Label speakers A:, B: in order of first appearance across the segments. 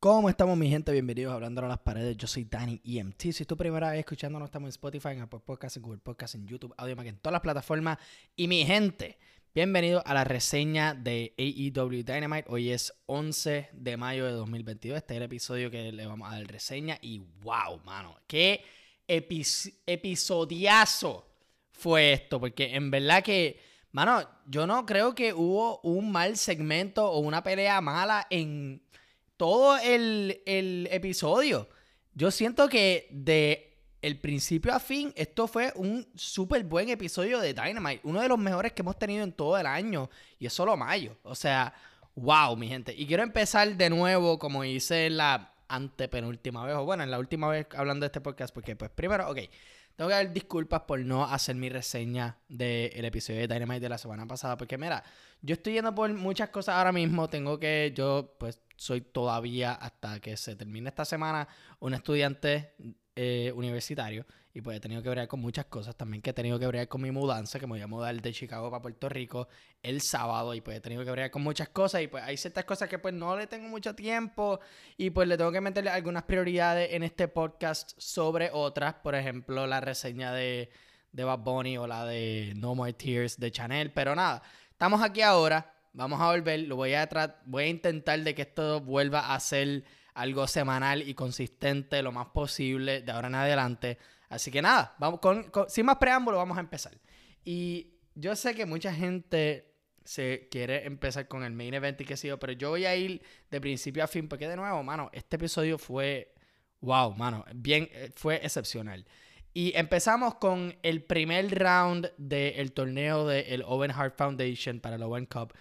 A: ¿Cómo estamos mi gente? Bienvenidos a Hablando a las Paredes. Yo soy Danny EMT. Si es tu primera vez escuchándonos, estamos en Spotify, en Apple Podcasts, en Google Podcasts, en YouTube, Audio en todas las plataformas. Y mi gente, bienvenidos a la reseña de AEW Dynamite. Hoy es 11 de mayo de 2022. Este es el episodio que le vamos a dar reseña. Y wow, mano, qué episodiazo fue esto. Porque en verdad que, mano, yo no creo que hubo un mal segmento o una pelea mala en todo el, episodio. Yo siento que de el principio a fin, esto fue un súper buen episodio de Dynamite. Uno de los mejores que hemos tenido en todo el año. Y es solo mayo. O sea, wow, mi gente. Y quiero empezar de nuevo, como hice la antepenúltima vez. O bueno, en la última vez hablando de este podcast. Porque, pues, primero, ok. Tengo que dar disculpas por no hacer mi reseña del episodio de Dynamite de la semana pasada. Porque, mira, yo estoy yendo por muchas cosas ahora mismo. Tengo que, yo, pues, soy todavía, hasta que se termine esta semana, un estudiante eh, universitario. Y pues he tenido que bregar con muchas cosas. También que he tenido que bregar con mi mudanza, que me voy a mudar de Chicago para Puerto Rico el sábado. Y pues he tenido que bregar con muchas cosas. Y pues hay ciertas cosas que pues no le tengo mucho tiempo. Y pues le tengo que meterle algunas prioridades en este podcast sobre otras. Por ejemplo, la reseña de, de Bad Bunny o la de No More Tears de Chanel. Pero nada, estamos aquí ahora. Vamos a volver. Lo voy a, voy a intentar de que esto vuelva a ser algo semanal y consistente lo más posible de ahora en adelante. Así que nada, vamos con, sin más preámbulo, vamos a empezar. Y yo sé que mucha gente se quiere empezar con el main event y qué sé yo, pero yo voy a ir de principio a fin, porque de nuevo, mano, este episodio fue, wow, mano, bien, eh, fue excepcional. Y empezamos con el primer round del torneo del Owen Hart Foundation para el Owen Cup.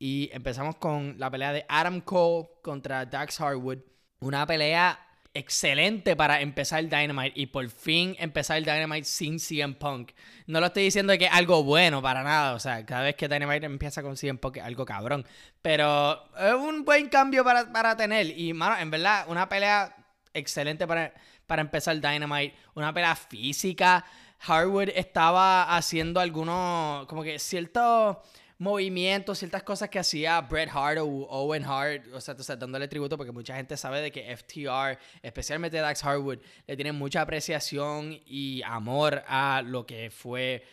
A: Y empezamos con la pelea de Adam Cole contra Dax Harwood. Una pelea excelente para empezar el Dynamite y por fin empezar el Dynamite sin CM Punk. No lo estoy diciendo que es algo bueno para nada, o sea, cada vez que Dynamite empieza con CM Punk es algo cabrón, pero es un buen cambio para, tener y, mano, en verdad, una pelea excelente para, para empezar Dynamite, una pelea física. Harwood estaba haciendo algunos, como que ciertos movimientos, ciertas cosas que hacía Bret Hart o Owen Hart, o sea, dándole tributo porque mucha gente sabe de que FTR, especialmente Dax Harwood, le tiene mucha apreciación y amor a lo que fue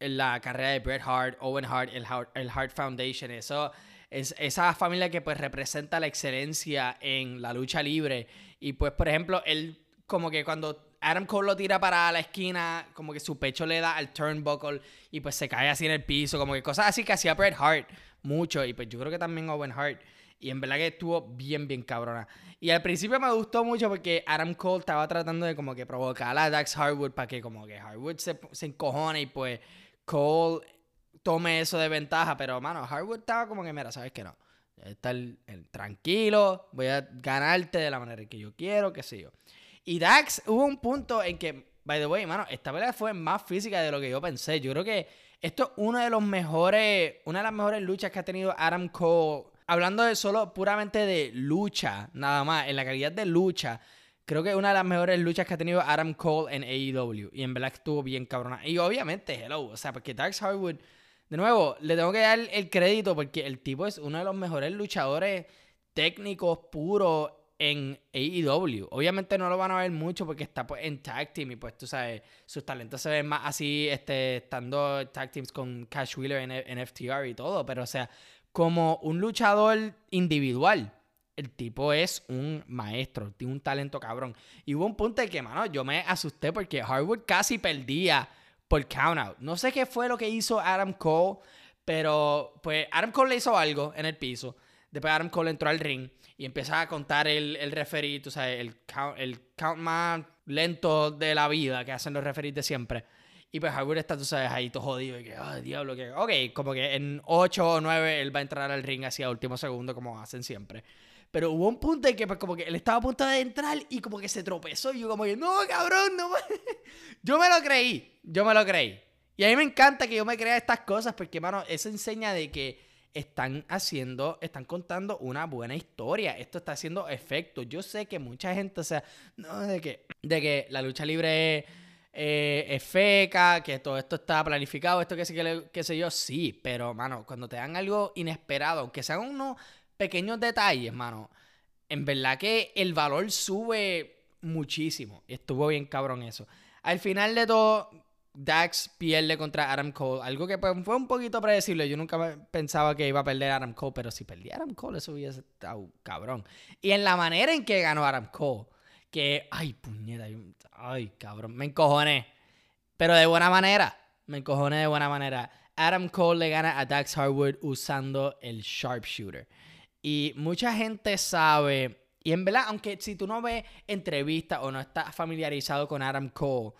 A: la carrera de Bret Hart, Owen Hart, el Hart, el Hart Foundation, eso es esa familia que pues representa la excelencia en la lucha libre. Y pues por ejemplo, él como que cuando Adam Cole lo tira para la esquina, como que su pecho le da al turnbuckle y pues se cae así en el piso, como que cosas así que hacía Bret Hart mucho y pues yo creo que también Owen Hart. Y en verdad que estuvo bien, bien cabrona. Y al principio me gustó mucho porque Adam Cole estaba tratando de como que provocar a Dax Harwood para que como que Harwood se, se encojone y pues Cole tome eso de ventaja. Pero, mano, Harwood estaba como que, mira, ¿sabes que no? Estar tranquilo, voy a ganarte de la manera que yo quiero, qué sé yo. Y Dax, hubo un punto en que, by the way, mano, esta pelea fue más física de lo que yo pensé. Yo creo que esto es uno de los mejores, una de las mejores luchas que ha tenido Adam Cole. Hablando de solo puramente de lucha, nada más, en la calidad de lucha. Creo que es una de las mejores luchas que ha tenido Adam Cole en AEW. Y en verdad estuvo bien cabrona. Y obviamente, hello. O sea, porque Dax Harwood, de nuevo, le tengo que dar el crédito porque el tipo es uno de los mejores luchadores técnicos puros en AEW. Obviamente no lo van a ver mucho porque está pues, en tag team y pues tú sabes, sus talentos se ven más así, este, estando tag teams con Cash Wheeler en, en FTR y todo, pero o sea, como un luchador individual, el tipo es un maestro, tiene un talento cabrón. Y hubo un punto en que, mano, yo me asusté porque Harwood casi perdía por count No sé qué fue lo que hizo Adam Cole, pero pues Adam Cole le hizo algo en el piso. Después Adam Cole entró al ring y empezaba a contar el, el referee, tú sabes, el count, el count más lento de la vida que hacen los referees de siempre. Y pues Harwood está, tú sabes, ahí todo jodido y que, ay, diablo, que, ok, como que en 8 o 9 él va a entrar al ring hacia último segundo como hacen siempre. Pero hubo un punto en que pues como que él estaba a punto de entrar y como que se tropezó y yo como que, no, cabrón, no. yo me lo creí, yo me lo creí. Y a mí me encanta que yo me crea estas cosas porque, mano, eso enseña de que están haciendo, están contando una buena historia. Esto está haciendo efecto. Yo sé que mucha gente, o sea, no de que, de que la lucha libre eh, es, feca, que todo esto está planificado, esto que sé, yo, sí, pero, mano, cuando te dan algo inesperado, aunque sean unos pequeños detalles, mano, en verdad que el valor sube muchísimo. Estuvo bien cabrón eso. Al final de todo, Dax pierde contra Adam Cole. Algo que pues, fue un poquito predecible. Yo nunca pensaba que iba a perder Adam Cole, pero si perdía Adam Cole, eso hubiese estado cabrón. Y en la manera en que ganó Adam Cole, que, ay, puñeta, ay, cabrón, me encojoné. Pero de buena manera, me encojoné de buena manera. Adam Cole le gana a Dax Harwood usando el sharpshooter. Y mucha gente sabe, y en verdad, aunque si tú no ves entrevistas o no estás familiarizado con Adam Cole,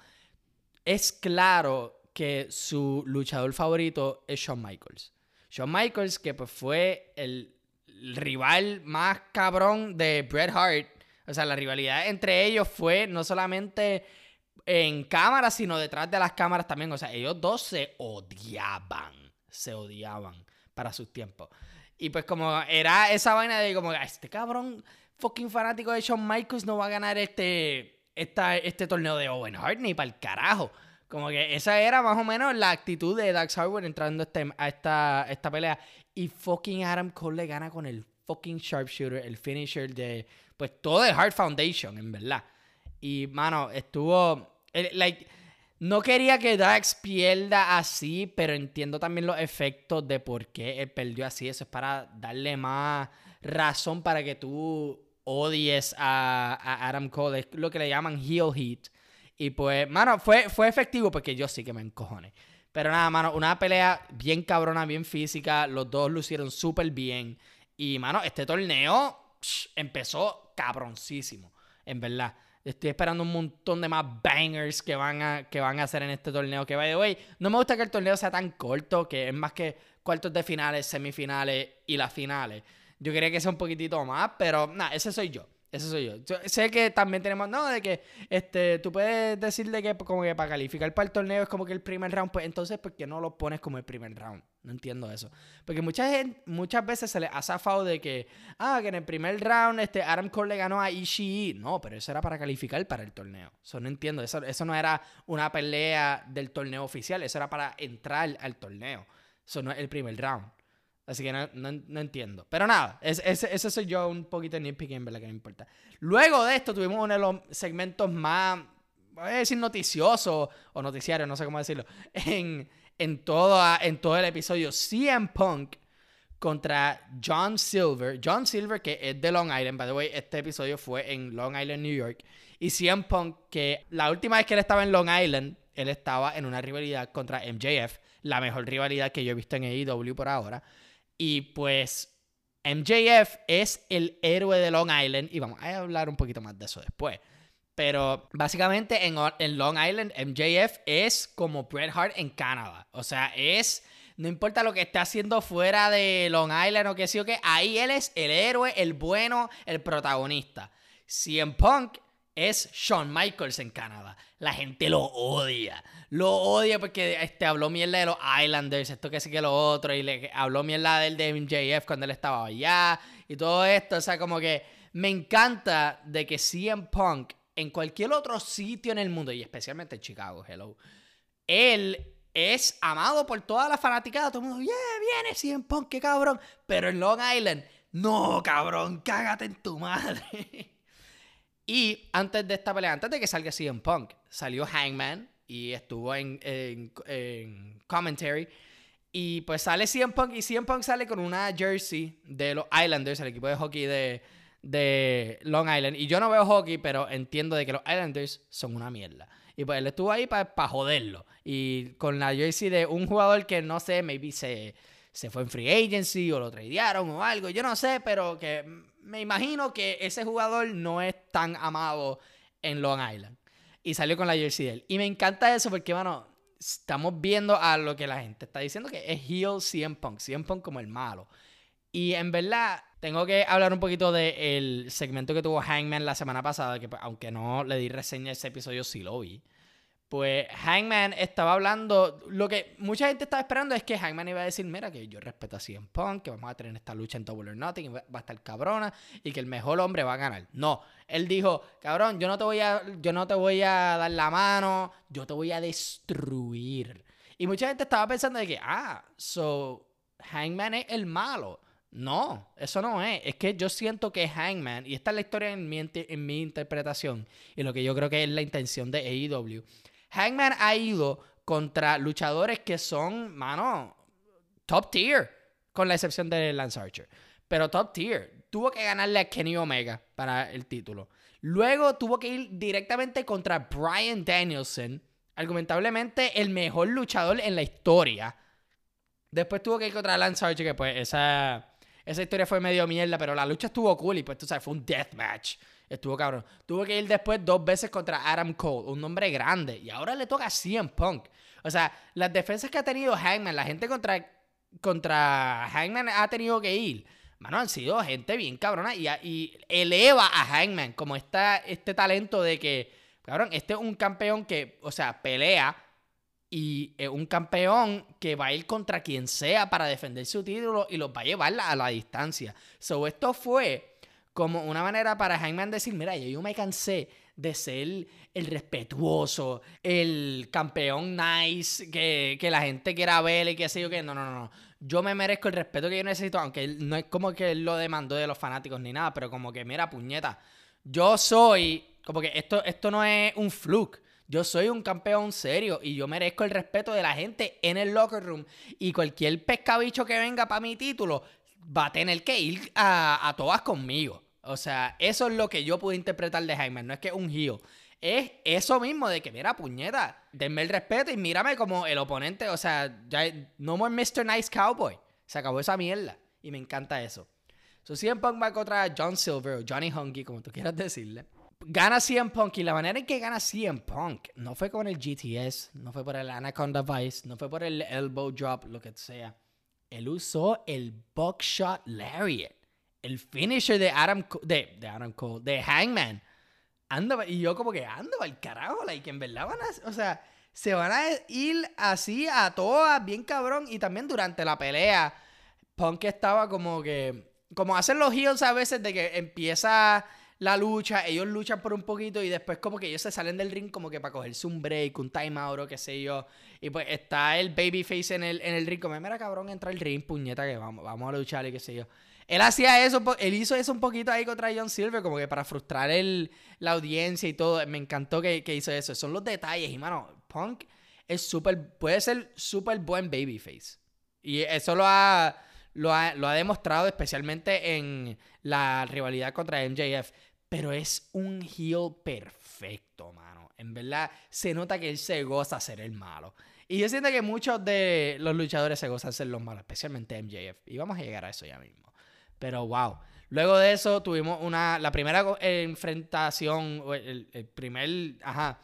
A: es claro que su luchador favorito es Shawn Michaels. Shawn Michaels, que pues fue el rival más cabrón de Bret Hart. O sea, la rivalidad entre ellos fue no solamente en cámara, sino detrás de las cámaras también. O sea, ellos dos se odiaban. Se odiaban para sus tiempos. Y pues como era esa vaina de como, este cabrón fucking fanático de Shawn Michaels no va a ganar este este torneo de Owen Hart ni para el carajo. Como que esa era más o menos la actitud de Dax Harwood entrando este, a esta, esta pelea. Y fucking Adam Cole le gana con el fucking sharpshooter, el finisher de, pues todo el Hart Foundation, en verdad. Y, mano, estuvo, like, no quería que Dax pierda así, pero entiendo también los efectos de por qué él perdió así. Eso es para darle más razón para que tú odies a, Adam Cole. Es lo que le llaman heel heat. Y pues, mano, fue, fue efectivo porque yo sí que me encojoné. Pero nada, mano, una pelea bien cabrona, bien física. Los dos lucieron súper bien. Y, mano, este torneo empezó cabroncísimo, en verdad. Estoy esperando un montón de más bangers que van a, que van a hacer en este torneo. Que, by the way, no me gusta que el torneo sea tan corto, que es más que cuartos de finales, semifinales y las finales. Yo quería que sea un poquitito más, pero nada, ese soy yo. Ese soy yo. Sé que también tenemos, no, de que este, tú puedes decir de que como que para calificar para el torneo es como que el primer round, pues entonces, ¿por qué no lo pones como el primer round? No entiendo eso. Porque mucha muchas veces se le ha zafado de que, ah, que en el primer round este Adam le ganó a Ishii. No, pero eso era para calificar para el torneo. Eso no entiendo. Eso, eso no era una pelea del torneo oficial. Eso era para entrar al torneo. Eso no es el primer round. Así que no, entiendo. Pero nada, ese, soy yo un poquito nitpicky verdad que no importa. Luego de esto tuvimos uno de los segmentos más, voy a decir noticioso o noticiario, no sé cómo decirlo, en, en, todo, en todo el episodio. CM Punk contra John Silver. John Silver, que es de Long Island, by the way, este episodio fue en Long Island, New York. Y CM Punk, que la última vez que él estaba en Long Island, él estaba en una rivalidad contra MJF, la mejor rivalidad que yo he visto en AEW por ahora. Y pues MJF es el héroe de Long Island y vamos a hablar un poquito más de eso después. Pero básicamente en, Long Island MJF es como Bret Hart en Canadá. O sea, es... No importa lo que esté haciendo fuera de Long Island o que sí o que, ahí él es el héroe, el bueno, el protagonista. CM Punk es Shawn Michaels en Canadá. La gente lo odia. Lo odia porque este, habló mierda de los Islanders, esto que sí que lo otro, y le habló mierda del de MJF cuando él estaba allá, y todo esto. O sea, como que me encanta de que CM Punk en cualquier otro sitio en el mundo, y especialmente en Chicago, hello, él es amado por toda la fanaticada. Todo el mundo, yeah, viene CM Punk, qué cabrón. Pero en Long Island, no, cabrón, cágate en tu madre. Y antes de esta pelea, antes de que salga CM Punk, salió Hangman y estuvo en, en, commentary. Y pues sale CM Punk y CM Punk sale con una jersey de los Islanders, el equipo de hockey de, de Long Island. Y yo no veo hockey, pero entiendo de que los Islanders son una mierda. Y pues él estuvo ahí para joderlo. Y con la jersey de un jugador que no sé, maybe se, se fue en free agency o lo tradearon o algo. Yo no sé, pero que me imagino que ese jugador no es tan amado en Long Island. Y salió con la jersey de él. Y me encanta eso porque, bueno, estamos viendo a lo que la gente está diciendo que es heel CM Punk. CM Punk como el malo. Y en verdad, tengo que hablar un poquito del segmento que tuvo Hangman la semana pasada, que pues, aunque no le di reseña a ese episodio, sí lo vi. Pues Hangman estaba hablando. Lo que mucha gente estaba esperando es que Hangman iba a decir: Mira, que yo respeto a CM Punk, que vamos a tener esta lucha en Double or Nothing, va a estar cabrona y que el mejor hombre va a ganar. No, él dijo: Cabrón, yo no te voy a, yo no te voy a dar la mano, yo te voy a destruir. Y mucha gente estaba pensando de que, ah, so Hangman es el malo No, eso no es. Es que yo siento que Hangman, y esta es la historia en mi, en mi interpretación, y lo que yo creo que es la intención de AEW. Hangman ha ido contra luchadores que son, mano, top tier, con la excepción de Lance Archer. Pero top tier. Tuvo que ganarle a Kenny Omega para el título. Luego tuvo que ir directamente contra Brian Danielson, argumentablemente el mejor luchador en la historia. Después tuvo que ir contra Lance Archer, que pues esa, esa historia fue medio mierda, pero la lucha estuvo cool y pues tú sabes, fue un deathmatch. Estuvo cabrón. Tuvo que ir después dos veces contra Adam Cole, un nombre grande. Y ahora le toca a CM Punk. O sea, las defensas que ha tenido Hangman, la gente contra, contra Hangman ha tenido que ir. Mano, han sido gente bien cabrona y, y eleva a Hangman como esta, este talento de que, cabrón, este es un campeón que, o sea, pelea y es un campeón que va a ir contra quien sea para defender su título y los va a llevar a la distancia. So, esto fue como una manera para Hangman decir, mira, yo, me cansé de ser el respetuoso, el campeón nice, que, la gente quiera ver y qué sé yo, que no, no, no. Yo me merezco el respeto que yo necesito, aunque no es como que él lo demandó de los fanáticos ni nada, pero como que, mira, puñeta, yo soy, como que esto, esto no es un fluke. Yo soy un campeón serio y yo merezco el respeto de la gente en el locker room. Y cualquier pescabicho que venga para mi título va a tener que ir a todas conmigo. O sea, eso es lo que yo pude interpretar de Jaime. No es que es un heel. Es eso mismo de que, mira, puñeta, denme el respeto y mírame como el oponente. O sea, no more Mr. Nice Cowboy. Se acabó esa mierda. Y me encanta eso. So, CM Punk va contra John Silver o Johnny Hunky, como tú quieras decirle. Gana CM Punk y la manera en que gana CM Punk no fue con el GTS, no fue por el Anaconda Vice, no fue por el Elbow Drop, lo que sea. Él usó el Buckshot Lariat el finisher de Adam, de, de Adam Cole, de Hangman. Anda, y yo como que ando al carajo, like, en verdad van a, o sea, se van a ir así a todas, bien cabrón. Y también durante la pelea, Punk estaba como que, como hacen los heels a veces de que empieza la lucha, ellos luchan por un poquito y después como que ellos se salen del ring como que para cogerse un break, un timeout o qué sé yo. Y pues está el babyface en el, en el ring como, mira cabrón, entra el ring, puñeta, que vamos, vamos a luchar y qué sé yo. Él hacía eso, él hizo eso un poquito ahí contra John Silver, como que para frustrar el, la audiencia y todo. Me encantó que, hizo eso. Son los detalles. Y, mano, Punk es súper, puede ser súper buen babyface. Y eso lo ha, lo ha, lo ha demostrado especialmente en la rivalidad contra MJF. Pero es un heel perfecto, mano. En verdad, se nota que él se goza ser el malo. Y yo siento que muchos de los luchadores se gozan ser los malos, especialmente MJF. Y vamos a llegar a eso ya mismo. Pero wow. Luego de eso tuvimos una, la primera enfrentación, el, el primer, ajá,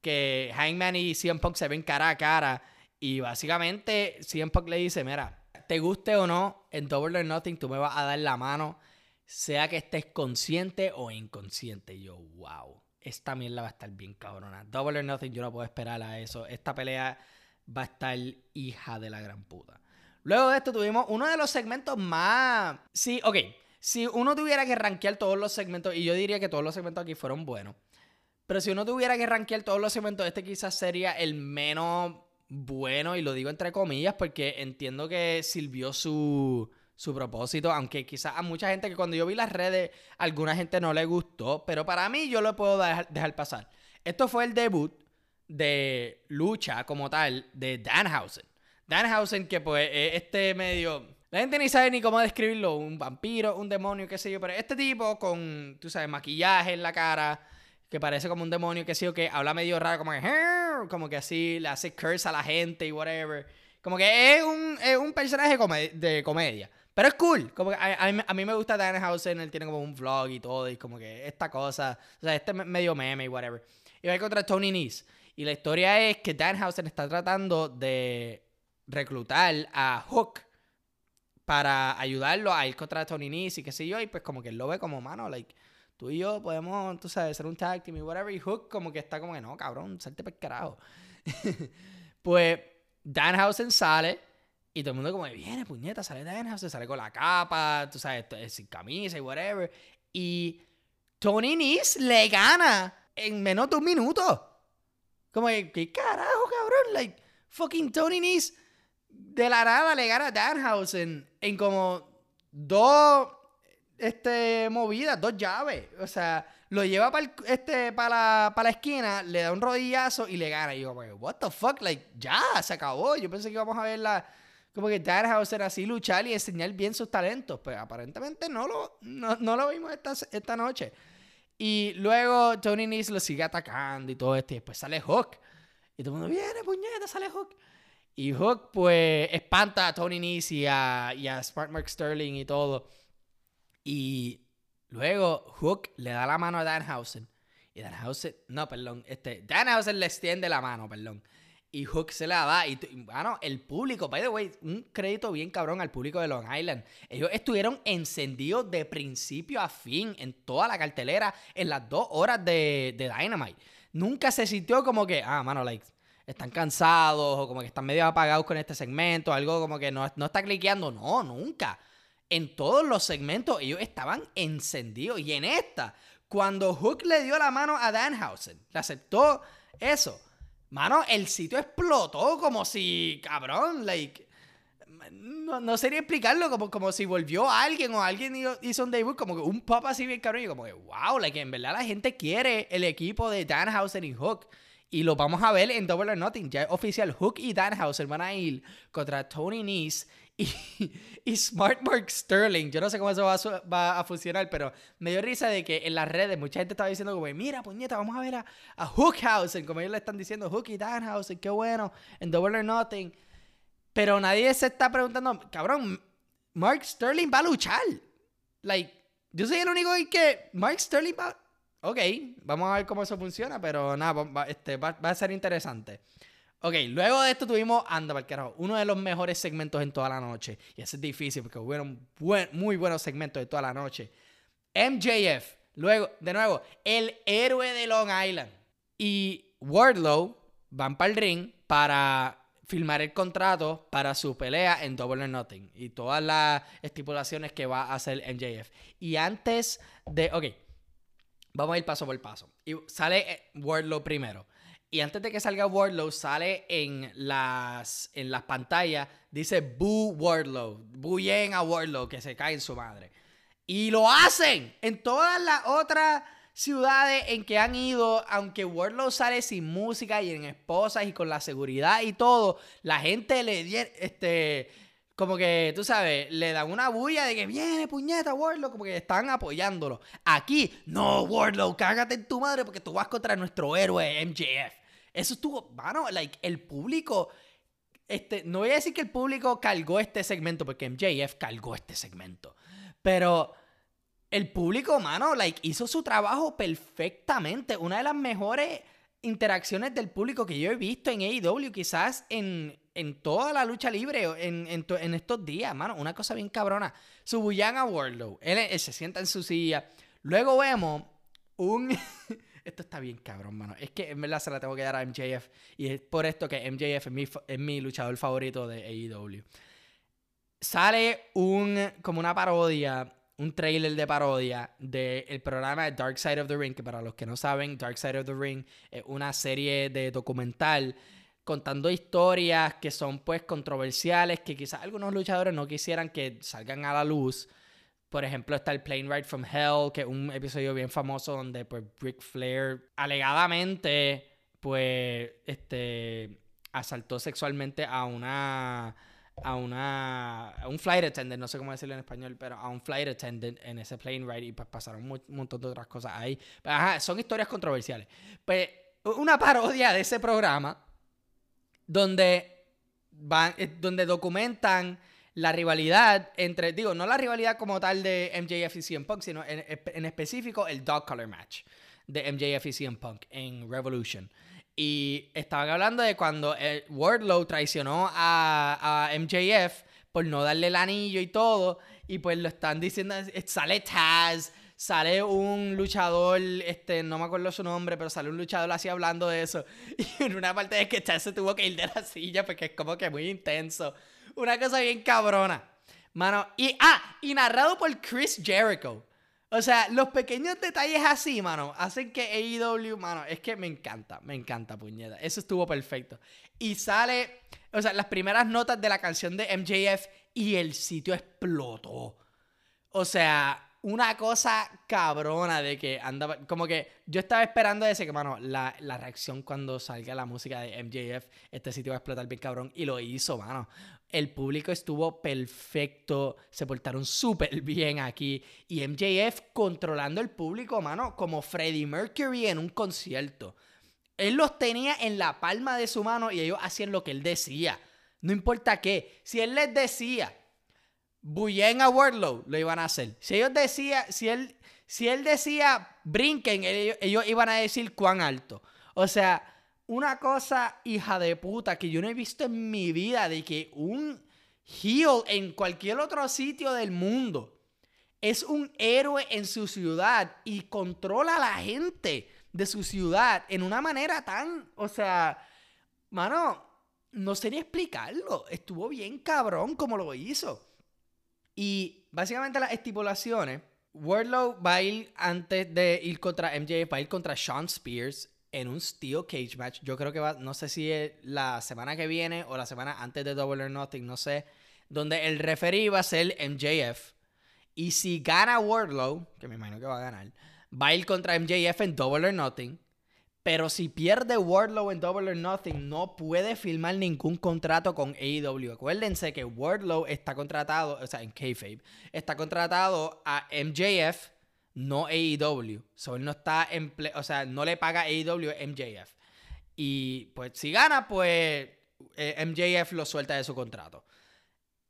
A: que Hangman y CM Punk se ven cara a cara. Y básicamente CM Punk le dice, mira, te guste o no, en Double or Nothing tú me vas a dar la mano, sea que estés consciente o inconsciente. Y yo, wow, esta mierda va a estar bien cabrona. Double or Nothing, yo no puedo esperar a eso. Esta pelea va a estar hija de la gran puta. Luego de esto tuvimos uno de los segmentos más... Sí, ok. Si uno tuviera que rankear todos los segmentos, y yo diría que todos los segmentos aquí fueron buenos, pero si uno tuviera que rankear todos los segmentos, este quizás sería el menos bueno, y lo digo entre comillas, porque entiendo que sirvió su, su propósito, aunque quizás a mucha gente que cuando yo vi las redes, alguna gente no le gustó, pero para mí yo lo puedo dejar, dejar pasar. Esto fue el debut de lucha como tal de Danhausen. Danhausen, que pues es este medio. La gente ni sabe ni cómo describirlo. Un vampiro, un demonio, qué sé yo. Pero este tipo con, tú sabes, maquillaje en la cara. Que parece como un demonio, qué sé yo, que habla medio raro, como que. Como que así le hace curse a la gente y whatever. Como que es un, es un personaje de comedia. Pero es cool. Como que a, mí, me gusta Danhausen. Él tiene como un vlog y todo. Y como que esta cosa. O sea, este medio meme y whatever. Y va contra Tony Nese. Y la historia es que Danhausen está tratando de reclutar a Hook para ayudarlo a ir contra Tony Nese y qué sé yo, y pues como que él lo ve como, mano, like, tú y yo podemos, tú sabes, ser un tag team y whatever, y Hook como que está como que, no, cabrón, salte para carajo. pues Danhausen sale y todo el mundo como, viene, puñeta, sale Danhausen, sale con la capa, tú sabes, sin camisa y whatever, y Tony Nese le gana en menos de un minuto. Como que, ¿qué carajo, cabrón? Like, fucking Tony Nese de la nada le gana Danhausen en como dos este, movidas, dos llaves. O sea, lo lleva para este, la, la esquina, le da un rodillazo y le gana. Y yo, what the fuck, like, ya, se acabó. Yo pensé que íbamos a ver la, como que Danhausen así luchar y enseñar bien sus talentos. Pues aparentemente no lo, no, lo vimos esta, esta noche. Y luego Tony Nese lo sigue atacando y todo esto. Y después sale Hook. Y todo el mundo, viene, puñeta, sale Hook. Y Hook, pues, espanta a Tony Nese y a, y a Smart Mark Sterling y todo. Y luego Hook le da la mano a Danhausen. Y Danhausen, no, perdón, este, Danhausen le extiende la mano, perdón. Y Hook se la da. Y, bueno, el público, by the way, un crédito bien cabrón al público de Long Island. Ellos estuvieron encendidos de principio a fin en toda la cartelera en las dos horas de, de Dynamite. Nunca se sintió como que, ah, mano, like, están cansados o como que están medio apagados con este segmento, algo como que no, no está cliqueando. No, nunca. En todos los segmentos ellos estaban encendidos. Y en esta, cuando Hook le dio la mano a Danhausen, le aceptó eso Mano, el sitio explotó como si, cabrón, like. No, no sería explicarlo, como, como si volvió alguien o alguien hizo un debut, como que un pop así bien cabrón. Y como que, wow, like, en verdad la gente quiere el equipo de Danhausen y Hook. Y lo vamos a ver en Double or Nothing. Ya es oficial, Hook y Danhausen van a ir contra Tony Nese y, Smart Mark Sterling. Yo no sé cómo eso va a, funcionar, pero me dio risa de que en las redes mucha gente estaba diciendo como, mira, puñeta, vamos a ver a, a Hookhausen, como ellos le están diciendo, Hook y Danhausen, qué bueno, en Double or Nothing. Pero nadie se está preguntando, cabrón, Mark Sterling va a luchar. Like, yo soy el único que Mark Sterling va... Ok, vamos a ver cómo eso funciona, pero nada, este, va a ser interesante. Ok, luego de esto tuvimos Anda carajo, uno de los mejores segmentos en toda la noche. Y eso es difícil porque hubieron muy buenos segmentos de toda la noche. MJF, luego, de nuevo, el héroe de Long Island. Y Wardlow van para el ring para firmar el contrato para su pelea en Double or Nothing. Y todas las estipulaciones que va a hacer MJF. Y antes de. Ok, vamos a ir paso por paso. Y sale eh, Wardlow primero. Y antes de que salga Wardlow, sale en las, en las pantallas, dice Boo Wardlow. Buyen a Wardlow, que se cae en su madre. Y lo hacen en todas las otras ciudades en que han ido, aunque Wardlow sale sin música y en esposas y con la seguridad y todo, la gente le este como que, tú sabes, le dan una bulla de que viene, puñeta, Wardlow, como que están apoyándolo. Aquí, no, Wardlow, cágate en tu madre porque tú vas contra nuestro héroe MJF. Eso estuvo, mano, like, el público, este, no voy a decir que el público cargó este segmento, porque MJF cargó este segmento, pero el público, mano, like, hizo su trabajo perfectamente. Una de las mejores interacciones del público que yo he visto en AEW, quizás en, en toda la lucha libre en, estos días, mano. Una cosa bien cabrona. Subuyan a Wardlow. él, se sienta en su silla. Luego vemos un... Esto está bien cabrón, mano. Es que en verdad se la tengo que dar a MJF. Y es por esto que MJF es mi, luchador favorito de AEW. Sale un, como una parodia, un trailer de parodia del programa Dark Side of the Ring, que para los que no saben, Dark Side of the Ring es una serie de documental contando historias que son pues controversiales, que quizás algunos luchadores no quisieran que salgan a la luz por ejemplo, está el Plane Ride from Hell, que es un episodio bien famoso donde pues Ric Flair alegadamente pues este asaltó sexualmente a una a una a un flight attendant, no sé cómo decirlo en español, pero a un flight attendant en ese plane ride y pues pasaron un montón de otras cosas ahí. ajá, son historias controversiales. Pues una parodia de ese programa donde van eh, donde documentan la rivalidad entre, digo, no la rivalidad como tal de MJF y CM Punk, sino en, específico el dog color match de MJF y CM Punk en Revolution. Y estaban hablando de cuando el Wardlow traicionó a, a, MJF por no darle el anillo y todo. Y pues lo están diciendo, sale Taz, sale un luchador, este, no me acuerdo su nombre, pero sale un luchador así hablando de eso. Y en una parte de que Taz se tuvo que ir de la silla porque es como que muy intenso. Una cosa bien cabrona. Mano, y, ah, y narrado por Chris Jericho. O sea, los pequeños detalles así, mano, hacen que AEW, mano, es que me encanta, me encanta, puñeta. Eso estuvo perfecto. Y sale, o sea, las primeras notas de la canción de MJF y el sitio explotó. O sea, una cosa cabrona de que andaba. Como que yo estaba esperando ese que, mano, la, la, reacción cuando salga la música de MJF, este sitio va a explotar bien cabrón. Y lo hizo, mano. El público estuvo perfecto. Se portaron súper bien aquí. Y MJF controlando el público, mano, como Freddie Mercury en un concierto. Él los tenía en la palma de su mano y ellos hacían lo que él decía. No importa qué. Si él les decía, bullen a Wardlow, lo iban a hacer. Si ellos decía, si él, si él decía brinquen, ellos, iban a decir cuán alto. O sea, una cosa hija de puta que yo no he visto en mi vida de que un heel en cualquier otro sitio del mundo es un héroe en su ciudad y controla a la gente de su ciudad en una manera tan, o sea, mano, no sé ni explicarlo. Estuvo bien cabrón como lo hizo. Y básicamente las estipulaciones, Wardlow va a ir antes de ir contra MJF, va a ir contra Sean Spears en un Steel Cage match. Yo creo que va, no sé si es la semana que viene o la semana antes de Double or Nothing, no sé. Donde el referee va a ser MJF. Y si gana Wardlow, que me imagino que va a ganar, va a ir contra MJF en Double or Nothing. Pero si pierde Wardlow en Double or Nothing, no puede firmar ningún contrato con AEW. Acuérdense que Wardlow está contratado, o sea, en Kayfabe, está contratado a MJF, no AEW. So no está en, o sea, no le paga AEW MJF. Y pues si gana, pues eh, MJF lo suelta de su contrato.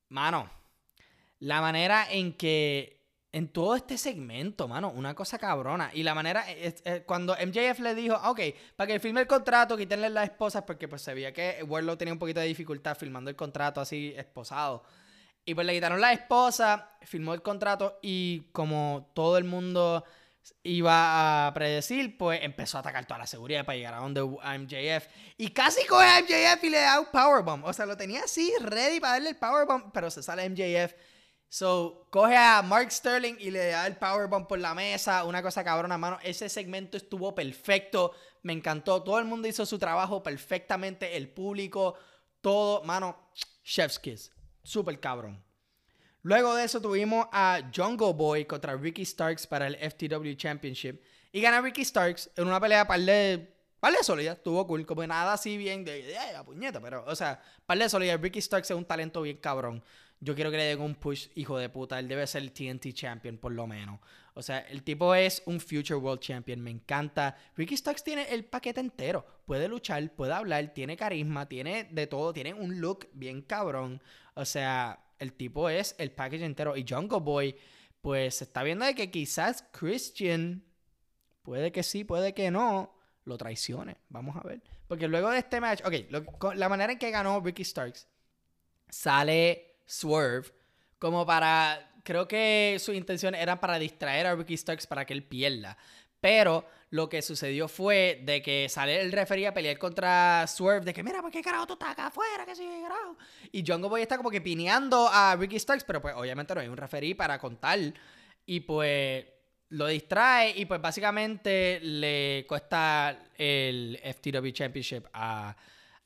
A: Mano, la manera en que en todo este segmento, mano, una cosa cabrona. Y la manera, es, cuando MJF le dijo, ok, para que firme el contrato, quítenle las esposas, porque pues se veía que Warlow tenía un poquito de dificultad firmando el contrato así esposado. Y pues le quitaron la esposa, firmó el contrato y como todo el mundo iba a predecir, pues empezó a atacar toda la seguridad para llegar a donde MJF. Y casi coge a MJF y le da un powerbomb. O sea, lo tenía así, ready para darle el powerbomb, pero se sale MJF So, coge a Mark Sterling y le da el powerbomb por la mesa, una cosa cabrona, mano. Ese segmento estuvo perfecto, me encantó. Todo el mundo hizo su trabajo perfectamente, el público, todo, mano. Chef's Kiss, súper cabrón. Luego de eso tuvimos a Jungle Boy contra Ricky Starks para el FTW Championship. Y gana Ricky Starks en una pelea par de, par de sólida. Estuvo cool, como nada así bien de, de, de puñeta, pero, o sea, par de sólida. Ricky Starks es un talento bien cabrón. Yo quiero que le den un push, hijo de puta. Él debe ser el TNT Champion, por lo menos. O sea, el tipo es un Future World Champion. Me encanta. Ricky Starks tiene el paquete entero. Puede luchar, puede hablar, tiene carisma, tiene de todo. Tiene un look bien cabrón. O sea, el tipo es el paquete entero. Y Jungle Boy, pues se está viendo de que quizás Christian, puede que sí, puede que no, lo traicione. Vamos a ver. Porque luego de este match, ok, la manera en que ganó Ricky Starks, sale Swerve como para. Creo que su intención era para distraer a Ricky Starks para que él pierda. Pero lo que sucedió fue de que sale el referee a pelear contra Swerve, de que mira, ¿por qué carajo tú estás acá afuera? ¿Qué sigue carajo? Y Jungle Boy está como que pineando a Ricky Starks, pero pues obviamente no hay un referee para contar. Y pues lo distrae y pues básicamente le cuesta el FTW Championship a,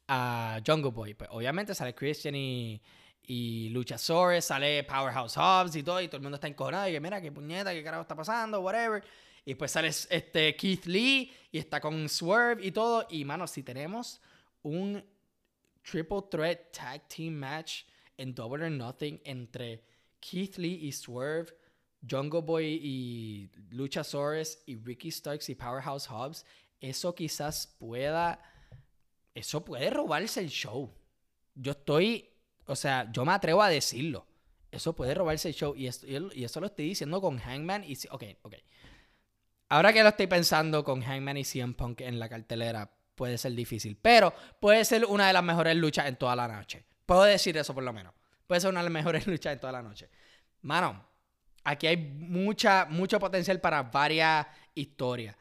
A: a Jungle Boy. Pues obviamente sale Christian y y Luchasaurus, sale Powerhouse Hobbs y todo, y todo el mundo está encojonado y que mira, qué puñeta, qué carajo está pasando, whatever. Y pues sale este Keith Lee y está con Swerve y todo. Y mano, si tenemos un triple threat tag team match en Double or Nothing entre Keith Lee y Swerve, Jungle Boy y Luchasaurus y Ricky Starks y Powerhouse Hobbs, eso quizás pueda. Eso puede robarse el show. Yo estoy o sea, yo me atrevo a decirlo. Eso puede robarse el show. Y, y eso lo estoy diciendo con Hangman y... Ok, ok. Ahora que lo estoy pensando con Hangman y CM Punk en la cartelera, puede ser difícil. Pero puede ser una de las mejores luchas en toda la noche. Puedo decir eso por lo menos. Puede ser una de las mejores luchas en toda la noche. Mano, aquí hay mucha, mucho potencial para varias historias.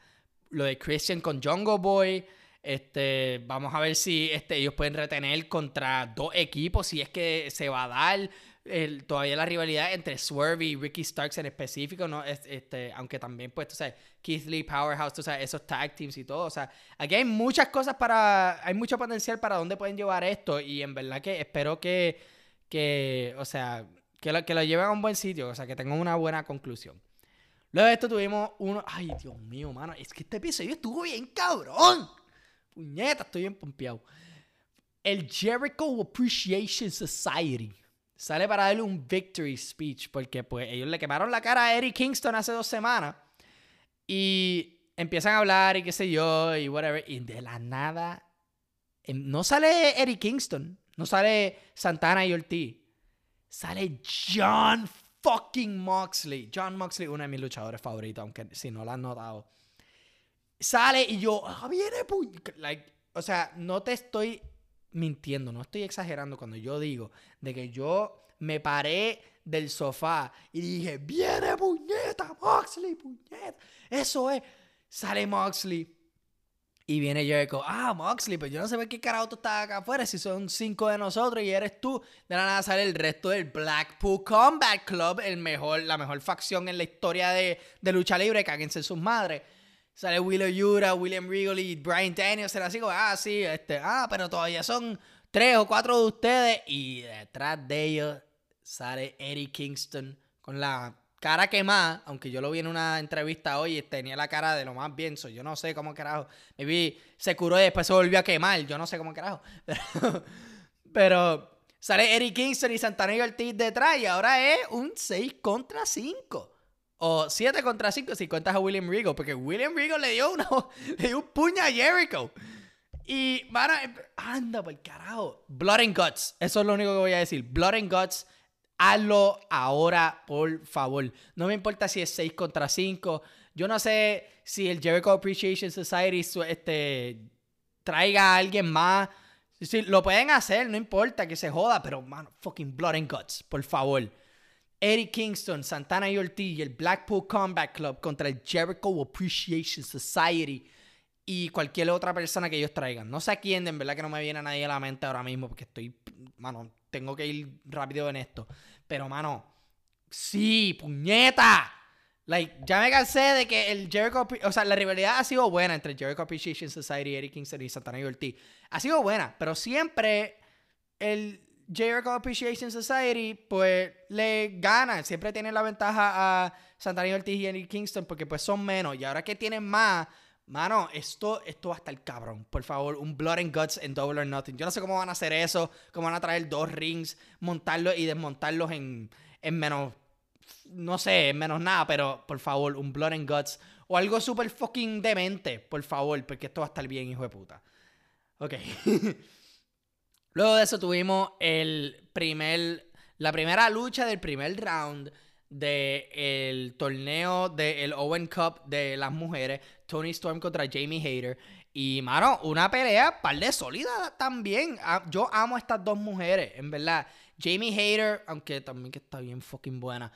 A: Lo de Christian con Jungle Boy este, vamos a ver si este, ellos pueden retener contra dos equipos, si es que se va a dar el, todavía la rivalidad entre Swerve y Ricky Starks en específico, ¿no? Este, aunque también, pues, tú sabes, Keith Lee, Powerhouse, tú sabes, esos tag teams y todo. O sea, aquí hay muchas cosas para. Hay mucho potencial para dónde pueden llevar esto. Y en verdad que espero que. que o sea, que lo, que lo lleven a un buen sitio, o sea, que tengan una buena conclusión. Luego de esto tuvimos uno. Ay, Dios mío, mano. Es que este episodio estuvo bien cabrón. Puñeta, estoy bien pompeado. El Jericho Appreciation Society sale para darle un victory speech porque pues ellos le quemaron la cara a Eddie Kingston hace dos semanas y empiezan a hablar y qué sé yo y whatever y de la nada em, no sale Eddie Kingston, no sale Santana y Ortiz, sale John fucking Moxley. John Moxley, uno de mis luchadores favoritos, aunque si no lo han notado. Sale y yo, ah, viene, like, o sea, no te estoy mintiendo, no estoy exagerando cuando yo digo de que yo me paré del sofá y dije, viene puñeta, Moxley, puñeta. Eso es. Sale Moxley. Y viene Jericho, ah, Moxley, pues yo no sé qué carajo tú estás acá afuera si son cinco de nosotros y eres tú. De la nada sale el resto del Blackpool Combat Club, el mejor, la mejor facción en la historia de, de lucha libre, cáguense en sus madres. Sale Willow Yura, William Regal y Brian Daniels. Era así como, ah, sí, este, ah, pero todavía son tres o cuatro de ustedes. Y detrás de ellos sale Eddie Kingston con la cara quemada. Aunque yo lo vi en una entrevista hoy y tenía la cara de lo más bien. yo no sé cómo carajo. Vi, se curó y después se volvió a quemar. Yo no sé cómo carajo. Pero, sale Eddie Kingston y Santana y Ortiz detrás. Y ahora es un 6 contra 5. O 7 contra 5 si cuentas a William Regal. Porque William Regal le dio, una, le dio un puño a Jericho. Y, mano, anda por carajo. Blood and Guts. Eso es lo único que voy a decir. Blood and Guts. Hazlo ahora, por favor. No me importa si es 6 contra 5. Yo no sé si el Jericho Appreciation Society este, traiga a alguien más. Lo pueden hacer, no importa que se joda, pero, mano, fucking Blood and Guts, por favor. Eddie Kingston, Santana y Ortiz y el Blackpool Combat Club contra el Jericho Appreciation Society y cualquier otra persona que ellos traigan. No sé a quién, en verdad que no me viene a nadie a la mente ahora mismo porque estoy, mano, tengo que ir rápido en esto. Pero, mano, sí, puñeta. Like, ya me cansé de que el Jericho, o sea, la rivalidad ha sido buena entre Jericho Appreciation Society, Eddie Kingston y Santana y Ortiz. Ha sido buena, pero siempre el Jericho Appreciation Society, pues le gana. Siempre tiene la ventaja a Santana Ortiz y Kingston porque pues son menos. Y ahora que tienen más, mano, esto, esto va a estar cabrón. Por favor, un Blood and Guts en Double or Nothing. Yo no sé cómo van a hacer eso, cómo van a traer dos rings, montarlos y desmontarlos en, en menos, no sé, en menos nada, pero por favor, un Blood and Guts o algo super fucking demente, por favor, porque esto va a estar bien, hijo de puta. Ok. Luego de eso tuvimos el primer, la primera lucha del primer round del torneo del Owen Cup de las mujeres. Tony Storm contra Jamie Hayter. Y, mano, una pelea par de sólida también. Ah, yo amo a estas dos mujeres, en verdad. Jamie Hayter, aunque también que está bien fucking buena.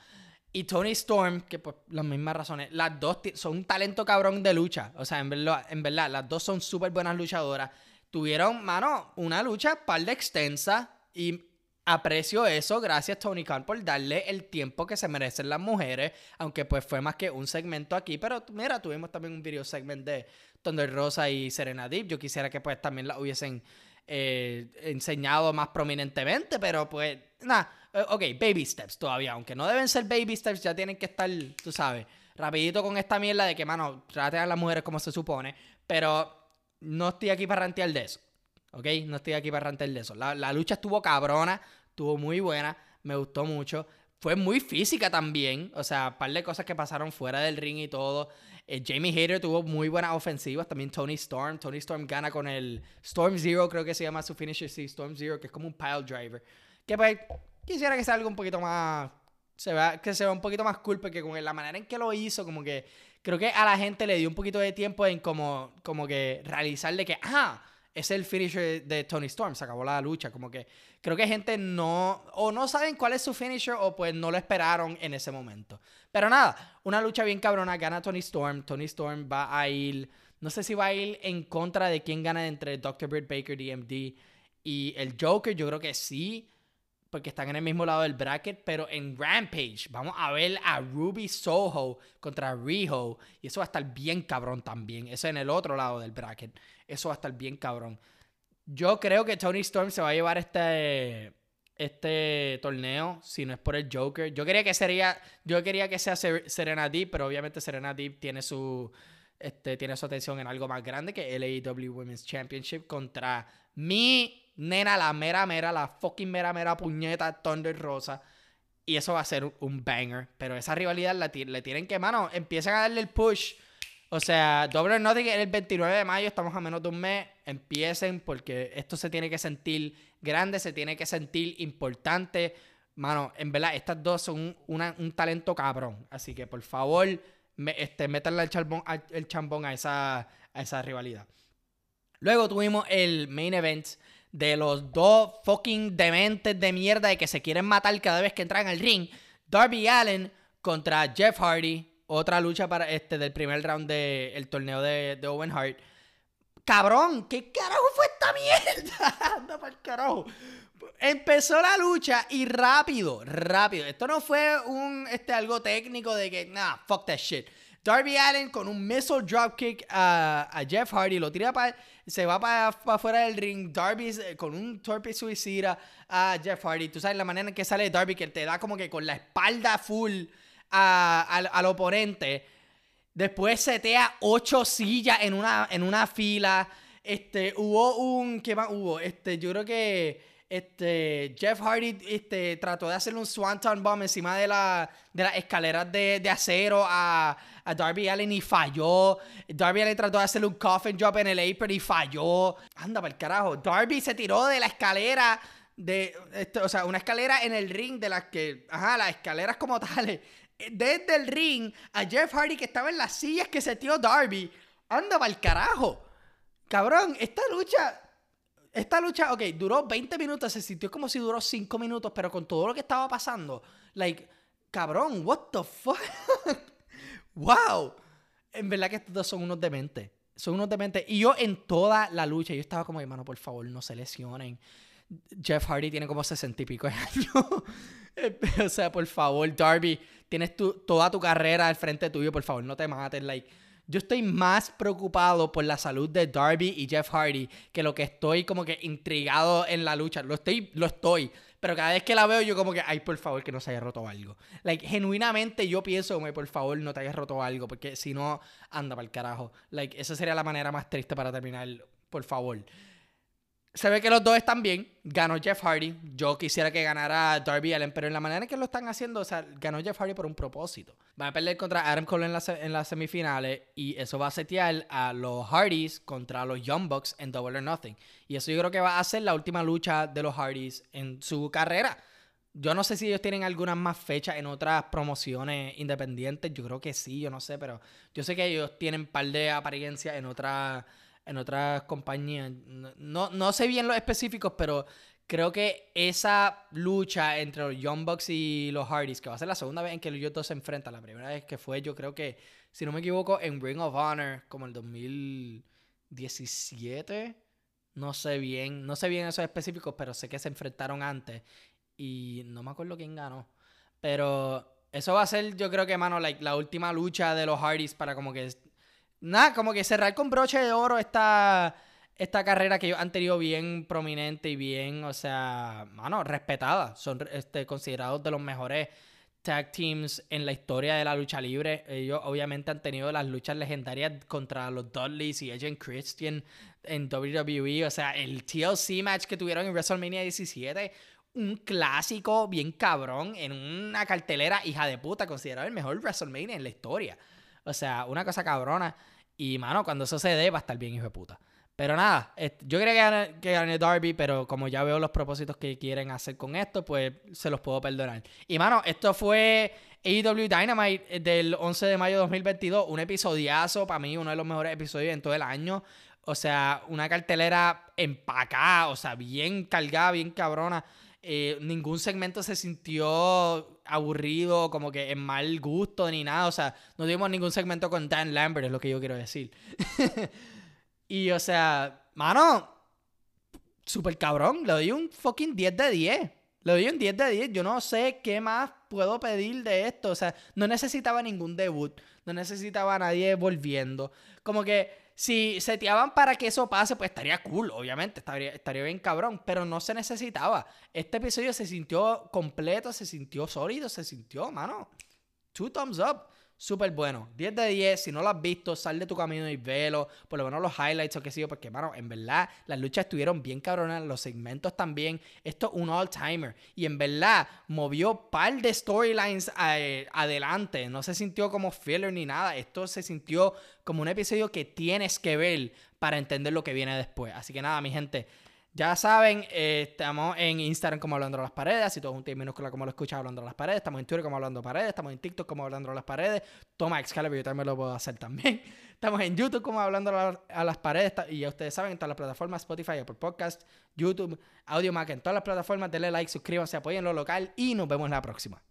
A: Y Tony Storm, que por las mismas razones. Las dos son un talento cabrón de lucha. O sea, en verdad, en verdad las dos son súper buenas luchadoras tuvieron, mano, una lucha de extensa y aprecio eso, gracias Tony Khan por darle el tiempo que se merecen las mujeres, aunque pues fue más que un segmento aquí, pero mira, tuvimos también un video segment de Thunder Rosa y Serena Deep, yo quisiera que pues también la hubiesen eh, enseñado más prominentemente, pero pues nada, eh, ok, baby steps todavía, aunque no deben ser baby steps, ya tienen que estar, tú sabes, rapidito con esta mierda de que, mano, traten a las mujeres como se supone, pero no estoy aquí para rantear de eso. ¿Ok? No estoy aquí para rantear de eso. La, lucha estuvo cabrona, estuvo muy buena, me gustó mucho. Fue muy física también. O sea, un par de cosas que pasaron fuera del ring y todo. Eh, Jamie Hayter tuvo muy buenas ofensivas. También Tony Storm. Tony Storm gana con el Storm Zero, creo que se llama su finisher, sí, Storm Zero, que es como un pile driver. Que pues quisiera que sea algo un poquito más. Se vea, que sea un poquito más cool, porque con la manera en que lo hizo, como que creo que a la gente le dio un poquito de tiempo en como, como que realizarle que, ah, es el finisher de Tony Storm, se acabó la lucha, como que creo que gente no, o no saben cuál es su finisher o pues no lo esperaron en ese momento. Pero nada, una lucha bien cabrona, gana Tony Storm, Tony Storm va a ir, no sé si va a ir en contra de quién gana entre Dr. Britt Baker, DMD y el Joker, yo creo que sí porque están en el mismo lado del bracket, pero en Rampage vamos a ver a Ruby Soho contra Riho y eso va a estar bien cabrón también. Eso en el otro lado del bracket. Eso va a estar bien cabrón. Yo creo que Tony Storm se va a llevar este este torneo si no es por el Joker. Yo quería que sería, yo quería que sea Serena Deep, pero obviamente Serena Deep tiene su este, tiene su atención en algo más grande que el AEW Women's Championship contra mi nena, la mera mera, la fucking mera mera puñeta Thunder Rosa. Y eso va a ser un banger. Pero esa rivalidad la le tienen que, mano, empiezan a darle el push. O sea, Double or que el 29 de mayo, estamos a menos de un mes. Empiecen porque esto se tiene que sentir grande, se tiene que sentir importante. Mano, en verdad, estas dos son un talento cabrón. Así que por favor, me, este, el chambón, el chambón a, esa, a esa rivalidad. Luego tuvimos el main event de los dos fucking dementes de mierda de que se quieren matar cada vez que entran al ring. Darby Allen contra Jeff Hardy. Otra lucha para este del primer round del torneo de, de Owen Hart. Cabrón, ¿qué carajo fue esta mierda? Anda para el carajo. Empezó la lucha y rápido, rápido. Esto no fue un este algo técnico de que, nah, fuck that shit. Darby Allen con un missile dropkick a, a Jeff Hardy, lo tira para se va para afuera del ring. Darby con un torpe suicida a Jeff Hardy. Tú sabes la manera en que sale Darby, que te da como que con la espalda full al oponente. Después setea ocho sillas en una, en una fila. Este, hubo un. ¿Qué más hubo? Este, yo creo que este, Jeff Hardy este, trató de hacerle un Swanton Bomb encima de, la, de las escaleras de, de acero a, a, Darby Allen y falló. Darby Allen trató de hacerle un coffin drop en el apron y falló. Anda, para el carajo. Darby se tiró de la escalera. De, este, o sea, una escalera en el ring de las que, ajá, las escaleras como tales, desde el ring a Jeff Hardy que estaba en las sillas que se tiró Darby. Anda para el carajo. Cabrón, esta lucha esta lucha, ok, duró 20 minutos, se sintió como si duró 5 minutos, pero con todo lo que estaba pasando, like, cabrón, what the fuck? wow. En verdad que estos dos son unos dementes. Son unos dementes. Y yo en toda la lucha, yo estaba como, hermano, por favor, no se lesionen. Jeff Hardy tiene como 60 y pico de años. o sea, por favor, Darby, tienes tu, toda tu carrera al frente tuyo, por favor, no te mates. Like, yo estoy más preocupado por la salud de Darby y Jeff Hardy que lo que estoy como que intrigado en la lucha. Lo estoy, lo estoy. Pero cada vez que la veo, yo como que, ay, por favor, que no se haya roto algo. Like, genuinamente yo pienso, como, por favor, no te hayas roto algo. Porque si no, anda para el carajo. Like, esa sería la manera más triste para terminar. Por favor se ve que los dos están bien. Ganó Jeff Hardy. Yo quisiera que ganara Darby Allen, pero en la manera en que lo están haciendo, o sea, ganó Jeff Hardy por un propósito. Va a perder contra Adam Cole en, en las semifinales y eso va a setear a los Hardys contra los Young Bucks en Double or Nothing. Y eso yo creo que va a ser la última lucha de los Hardys en su carrera. Yo no sé si ellos tienen algunas más fechas en otras promociones independientes. Yo creo que sí, yo no sé, pero yo sé que ellos tienen un par de apariencias en otras en otras compañías. No, no sé bien los específicos, pero creo que esa lucha entre los Young Bucks y los Hardys, que va a ser la segunda vez en que ellos dos se enfrentan, la primera vez que fue, yo creo que, si no me equivoco, en Ring of Honor, como el 2017. No sé bien, no sé bien esos específicos, pero sé que se enfrentaron antes. Y no me acuerdo quién ganó. Pero eso va a ser, yo creo que, mano, la última lucha de los Hardys para como que nada, como que cerrar con broche de oro esta, esta carrera que ellos han tenido bien prominente y bien, o sea, mano, respetada. Son este, considerados de los mejores tag teams en la historia de la lucha libre. Ellos obviamente han tenido las luchas legendarias contra los Dudleys y Agent Christian en WWE. O sea, el TLC match que tuvieron en WrestleMania 17 un clásico bien cabrón en una cartelera hija de puta, considerado el mejor WrestleMania en la historia. O sea, una cosa cabrona. Y, mano, cuando eso se dé, va a estar bien, hijo de puta. Pero nada, yo quería que gane, Darby, pero como ya veo los propósitos que quieren hacer con esto, pues se los puedo perdonar. Y mano, esto fue AEW Dynamite eh, del 11 de mayo de 2022, un episodiazo, para mí uno de los mejores episodios en todo el año. O sea, una cartelera empacada, o sea, bien cargada, bien cabrona. Eh, ningún segmento se sintió aburrido, como que en mal gusto ni nada. O sea, no tuvimos ningún segmento con Dan Lambert, es lo que yo quiero decir. y o sea, mano, super cabrón. Le doy un fucking 10 de 10. Le doy un 10 de 10. Yo no sé qué más puedo pedir de esto? O sea, no necesitaba ningún debut, no necesitaba a nadie volviendo. Como que si seteaban para que eso pase, pues estaría cool, obviamente, estaría, estaría bien cabrón, pero no se necesitaba. Este episodio se sintió completo, se sintió sólido, se sintió, mano, two thumbs up. Súper bueno. 10 de 10. Si no lo has visto, sal de tu camino y velo. Por lo menos los highlights o qué sé yo. Porque, mano, en verdad, las luchas estuvieron bien cabronas. Los segmentos también. Esto es un all-timer. Y en verdad, movió par de storylines eh, adelante. No se sintió como filler ni nada. Esto se sintió como un episodio que tienes que ver para entender lo que viene después. Así que nada, mi gente. Ya saben, eh, estamos en Instagram como Hablando a las Paredes, así todo un T minúscula como lo escuchas Hablando a las Paredes. Estamos en Twitter como Hablando Paredes, estamos en TikTok como Hablando a las Paredes. Toma Excalibur, yo también lo puedo hacer también. Estamos en YouTube como Hablando a, las Paredes, y ya ustedes saben, en todas las plataformas, Spotify, Apple Podcast, YouTube, Audio Mac, en todas las plataformas, denle like, suscríbanse, apoyen lo local y nos vemos la próxima.